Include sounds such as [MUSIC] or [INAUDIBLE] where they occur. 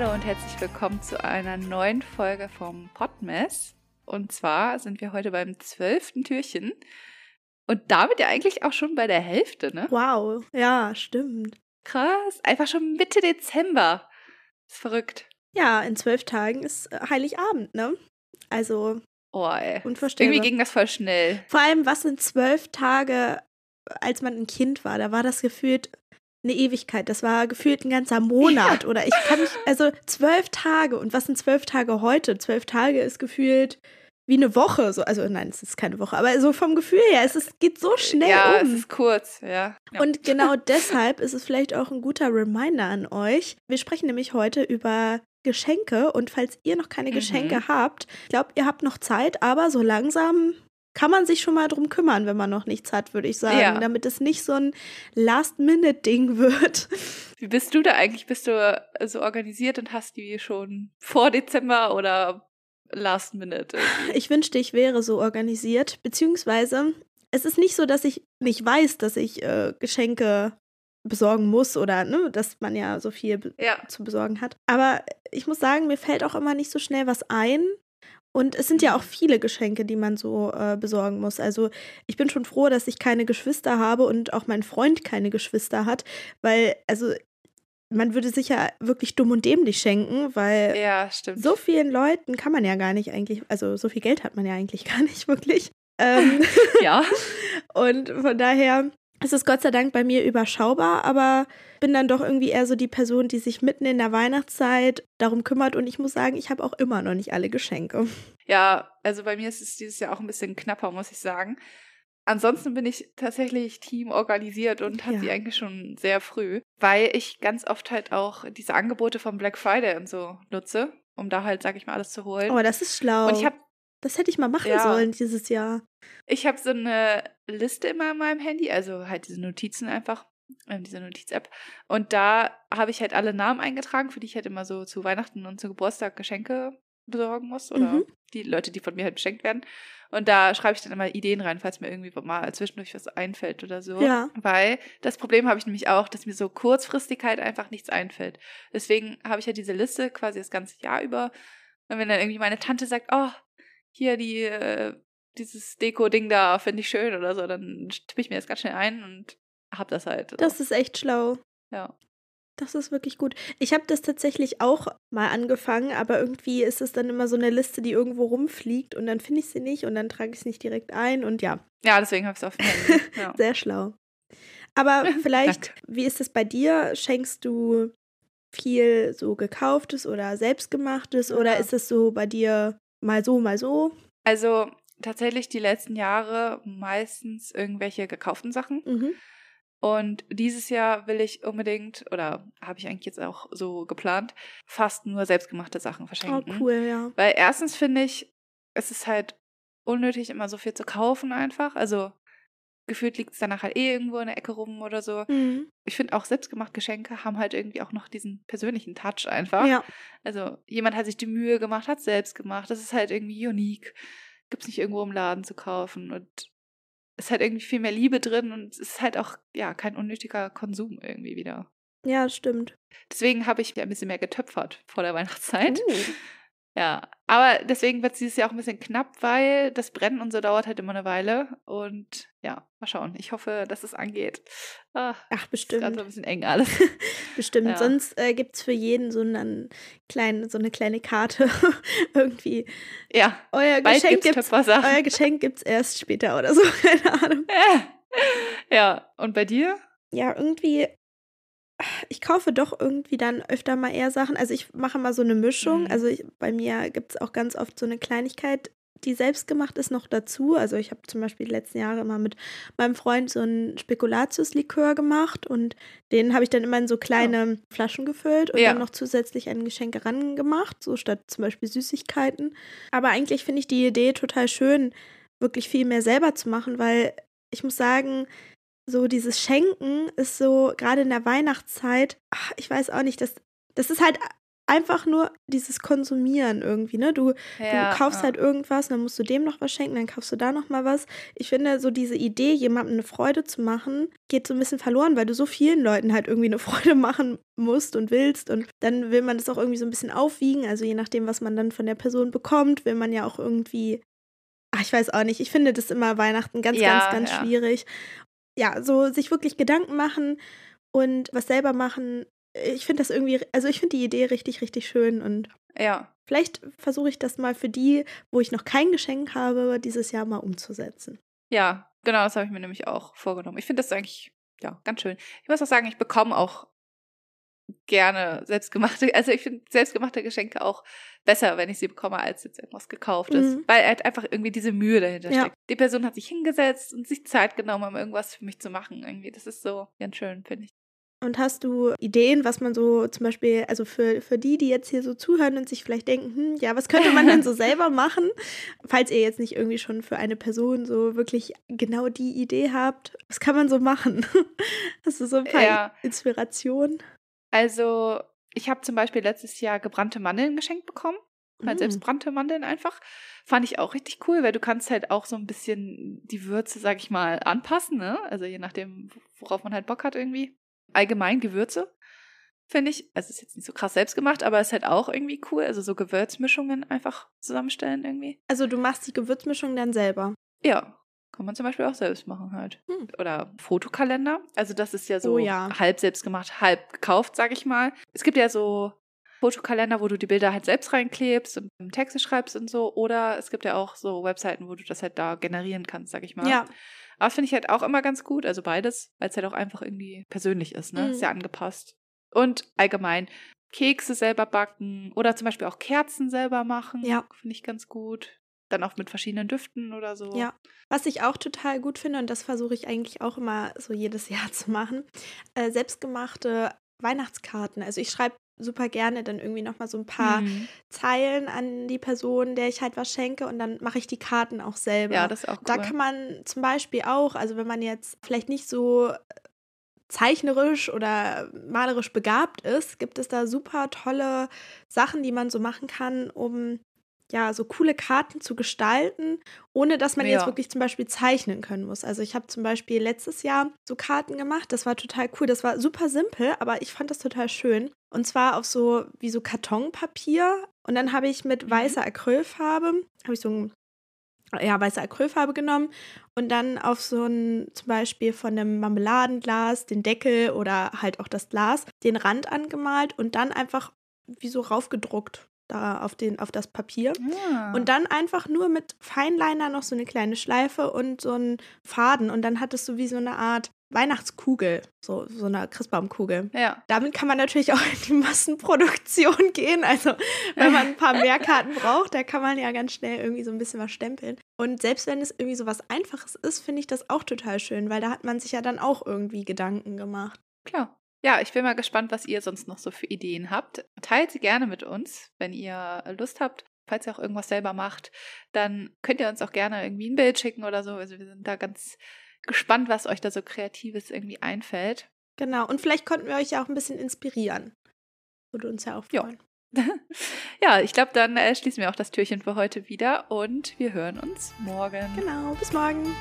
Hallo und herzlich willkommen zu einer neuen Folge vom Podmess. Und zwar sind wir heute beim zwölften Türchen und damit ja eigentlich auch schon bei der Hälfte, ne? Wow, ja, stimmt. Krass, einfach schon Mitte Dezember. Ist verrückt. Ja, in zwölf Tagen ist äh, Heiligabend, ne? Also Oh, ey. unvorstellbar. Irgendwie ging das voll schnell. Vor allem, was sind zwölf Tage, als man ein Kind war? Da war das gefühlt eine Ewigkeit. Das war gefühlt ein ganzer Monat. Oder ich kann mich, also zwölf Tage. Und was sind zwölf Tage heute? Zwölf Tage ist gefühlt wie eine Woche. So, also nein, es ist keine Woche, aber so vom Gefühl her, es ist, geht so schnell ja, um. es ist kurz, ja. ja. Und genau [LAUGHS] deshalb ist es vielleicht auch ein guter Reminder an euch. Wir sprechen nämlich heute über Geschenke und falls ihr noch keine Mhm. Geschenke habt, ich glaube, ihr habt noch Zeit, aber so langsam kann man sich schon mal drum kümmern, wenn man noch nichts hat, würde ich sagen, Ja. damit es nicht so ein Last-Minute-Ding [LAUGHS] wird. Wie bist du da eigentlich? Bist du so organisiert und hast die schon vor Dezember oder last minute? irgendwie? Ich wünschte, ich wäre so organisiert, beziehungsweise es ist nicht so, dass ich nicht weiß, dass ich äh, Geschenke besorgen muss oder ne, dass man ja so viel be- Ja. zu besorgen hat. Aber ich muss sagen, mir fällt auch immer nicht so schnell was ein. Und es sind ja auch viele Geschenke, die man so äh, besorgen muss. Also ich bin schon froh, dass ich keine Geschwister habe und auch mein Freund keine Geschwister hat, weil, also man würde sicher wirklich dumm und dämlich schenken, weil Ja, so vielen Leuten kann man ja gar nicht eigentlich, also so viel Geld hat man ja eigentlich [LAUGHS] gar nicht wirklich. Ähm, [LAUGHS] ja. [LAUGHS] und von daher ist es Gott sei Dank bei mir überschaubar, aber bin dann doch irgendwie eher so die Person, die sich mitten in der Weihnachtszeit darum kümmert. Und ich muss sagen, ich habe auch immer noch nicht alle Geschenke. Ja, also bei mir ist es dieses Jahr auch ein bisschen knapper, muss ich sagen. Ansonsten bin ich tatsächlich Team organisiert und hatte Ja. sie eigentlich schon sehr früh, weil ich ganz oft halt auch diese Angebote vom Black Friday und so nutze, um da halt, sag ich mal, alles zu holen. Aber das ist schlau. und ich habe das hätte ich mal machen Ja. sollen dieses Jahr. ich hab so eine Liste immer in meinem Handy, also halt diese Notizen einfach, ähm, diese Notiz-App. Und da habe ich halt alle Namen eingetragen, für die ich halt immer so zu Weihnachten und zu Geburtstag Geschenke besorgen muss oder Mhm. die Leute, die von mir halt beschenkt werden. Und da schreibe ich dann immer Ideen rein, falls mir irgendwie mal zwischendurch was einfällt oder so. Ja. Weil das Problem habe ich nämlich auch, dass mir so kurzfristig halt einfach nichts einfällt. Deswegen habe ich ja diese Liste quasi das ganze Jahr über. Und wenn dann irgendwie meine Tante sagt, oh, hier die, äh, dieses Deko-Ding da finde ich schön oder so, dann tippe ich mir das ganz schnell ein und hab das halt. So. Das ist echt schlau. ja. Das ist wirklich gut. Ich habe das tatsächlich auch mal angefangen, aber irgendwie ist es dann immer so eine Liste, die irgendwo rumfliegt und dann finde ich sie nicht und dann trage ich es nicht direkt ein und ja, ja, deswegen habe ich es auf. [LAUGHS] Ja. sehr schlau. Aber [LAUGHS] vielleicht, wie ist es bei dir? Schenkst du viel so gekauftes oder selbstgemachtes oder Ja. ist es so bei dir mal so, mal so? Also tatsächlich die letzten Jahre meistens irgendwelche gekauften Sachen. Mhm. Und dieses Jahr will ich unbedingt, oder habe ich eigentlich jetzt auch so geplant, fast nur selbstgemachte Sachen Oh, verschenken. cool, ja. Weil erstens finde ich, es ist halt unnötig, immer so viel zu kaufen einfach. Also gefühlt liegt es danach halt eh irgendwo in der Ecke rum oder so. Mhm. Ich finde auch selbstgemachte Geschenke haben halt irgendwie auch noch diesen persönlichen Touch einfach. Ja, Also jemand hat sich die Mühe gemacht, hat selbst gemacht. Das ist halt irgendwie unique. Gibt es nicht irgendwo im Laden zu kaufen und es ist halt irgendwie viel mehr Liebe drin und es ist halt auch ja kein unnötiger Konsum irgendwie wieder. ja, stimmt. Deswegen habe ich ein bisschen mehr getöpfert vor der Weihnachtszeit. Uh. Ja, aber deswegen wird es dieses Jahr auch ein bisschen knapp, weil das Brennen und so dauert halt immer eine Weile. Und ja, mal schauen. Ich hoffe, dass es angeht. Ah, Ach, ist gerade so bestimmt. ein bisschen eng alles. [LAUGHS] Bestimmt. Ja. Sonst äh, gibt es für jeden so, einen kleinen, so eine kleine Karte. [LAUGHS] Irgendwie. ja, Euer bald Geschenk gibt's gibt's, Töpfersachen. euer Geschenk gibt's erst später oder so. [LAUGHS] Keine Ahnung. ja, und bei dir? Ja, irgendwie. Ich kaufe doch irgendwie dann öfter mal eher Sachen. Also ich mache mal so eine Mischung. Mhm. Also ich, bei mir gibt es auch ganz oft so eine Kleinigkeit, die selbst gemacht ist, noch dazu. Also ich habe zum Beispiel die letzten Jahre mal mit meinem Freund so einen Spekulatius-Likör gemacht und den habe ich dann immer in so kleine Flaschen gefüllt und Ja. dann noch zusätzlich an Geschenke ran gemacht, so statt zum Beispiel Süßigkeiten. Aber eigentlich finde ich die Idee total schön, wirklich viel mehr selber zu machen, weil ich muss sagen, so dieses Schenken ist so, gerade in der Weihnachtszeit, ach, ich weiß auch nicht, das, das ist halt einfach nur dieses Konsumieren irgendwie, ne? Du, Ja, du kaufst ja. halt irgendwas, dann musst du dem noch was schenken, dann kaufst du da noch mal was. Ich finde, so diese Idee, jemandem eine Freude zu machen, geht so ein bisschen verloren, weil du so vielen Leuten halt irgendwie eine [LAUGHS] Freude machen musst und willst. Und dann will man das auch irgendwie so ein bisschen aufwiegen. Also je nachdem, was man dann von der Person bekommt, will man ja auch irgendwie. Ach, ich weiß auch nicht. Ich finde das immer Weihnachten ganz, Ja, ganz, ganz schwierig. Ja, so sich wirklich Gedanken machen und was selber machen. Ich finde das irgendwie, also ich finde die Idee richtig, richtig schön und Ja. Vielleicht versuche ich das mal für die, wo ich noch kein Geschenk habe, dieses Jahr mal umzusetzen. Ja, genau, das habe ich mir nämlich auch vorgenommen. Ich finde das eigentlich, ja, ganz schön. Ich muss auch sagen, ich bekomme auch gerne selbstgemachte, [LAUGHS] also ich finde selbstgemachte Geschenke auch besser, wenn ich sie bekomme, als jetzt irgendwas gekauftes. Mhm. Weil halt einfach irgendwie diese Mühe dahinter Ja. steckt. Die Person hat sich hingesetzt und sich Zeit genommen, um irgendwas für mich zu machen. Irgendwie, das ist so ganz schön, finde ich. Und hast du Ideen, was man so zum Beispiel, also für, für die, die jetzt hier so zuhören und sich vielleicht denken, hm, ja, was könnte man denn so [LAUGHS] selber machen? Falls ihr jetzt nicht irgendwie schon für eine Person so wirklich genau die Idee habt, was kann man so machen? [LAUGHS] Hast du so ein paar Ja. Inspirationen? Also, ich habe zum Beispiel letztes Jahr gebrannte Mandeln geschenkt bekommen. Halt Mm. selbst brannte Mandeln einfach. Fand ich auch richtig cool, weil du kannst halt auch so ein bisschen die Würze, sag ich mal, anpassen, ne? Also je nachdem, worauf man halt Bock hat irgendwie. Allgemein Gewürze, finde ich. Also ist jetzt nicht so krass selbst gemacht, aber ist halt auch irgendwie cool. Also so Gewürzmischungen einfach zusammenstellen irgendwie. Also du machst die Gewürzmischung dann selber. Ja, kann man zum Beispiel auch selbst machen halt. Hm. Oder Fotokalender. Also das ist ja so Oh ja. halb selbst gemacht, halb gekauft, sag ich mal. Es gibt ja so Fotokalender, wo du die Bilder halt selbst reinklebst und Texte schreibst und so. Oder es gibt ja auch so Webseiten, wo du das halt da generieren kannst, sag ich mal. Ja. Aber das finde ich halt auch immer ganz gut. Also beides, weil es halt auch einfach irgendwie persönlich ist, ne? Mhm. Ist ja angepasst. Und allgemein Kekse selber backen oder zum Beispiel auch Kerzen selber machen. Ja. Finde ich ganz gut. Dann auch mit verschiedenen Düften oder so. Ja. Was ich auch total gut finde, und das versuche ich eigentlich auch immer so jedes [LAUGHS] Jahr zu machen, äh, selbstgemachte Weihnachtskarten. Also ich schreibe super gerne dann irgendwie nochmal so ein paar Mhm. Zeilen an die Person, der ich halt was schenke und dann mache ich die Karten auch selber. Ja, das ist auch cool. Da kann man zum Beispiel auch, also wenn man jetzt vielleicht nicht so äh, zeichnerisch oder malerisch begabt ist, gibt es da super tolle Sachen, die man so machen kann, um ja so coole Karten zu gestalten, ohne dass man jetzt Ja. wirklich zum Beispiel zeichnen können muss. Also ich habe zum Beispiel letztes Jahr so Karten gemacht, das war total cool, das war super simpel, aber ich fand das total schön. Und zwar auf so wie so Kartonpapier und dann habe ich mit Mhm. weißer Acrylfarbe, habe ich so ein ja, weiße Acrylfarbe genommen und dann auf so ein, zum Beispiel von einem Marmeladenglas, den Deckel oder halt auch das Glas, den Rand angemalt und dann einfach wie so raufgedruckt da auf, den, auf das Papier. Ja. Und dann einfach nur mit Feinliner noch so eine kleine Schleife und so einen Faden und dann hattest du wie so eine Art Weihnachtskugel, so, so eine Christbaumkugel. ja. Damit kann man natürlich auch in die Massenproduktion [LAUGHS] gehen. Also, wenn man ein paar mehr [LAUGHS] Karten braucht, da kann man ja ganz schnell irgendwie so ein bisschen was stempeln. Und selbst wenn es irgendwie so was Einfaches ist, finde ich das auch total schön, weil da hat man sich ja dann auch irgendwie Gedanken gemacht. Klar. Ja, ich bin mal gespannt, was ihr sonst noch so für Ideen habt. Teilt sie gerne mit uns, wenn ihr Lust habt. Falls ihr auch irgendwas selber macht, dann könnt ihr uns auch gerne irgendwie ein Bild schicken oder so. Also wir sind da ganz gespannt, was euch da so Kreatives irgendwie einfällt. Genau. Und vielleicht konnten wir euch ja auch ein bisschen inspirieren. Würde uns ja auch Ja. freuen. [LAUGHS] ja, ich glaube, dann äh, schließen wir auch das Türchen für heute wieder und wir hören uns morgen. Genau. Bis morgen.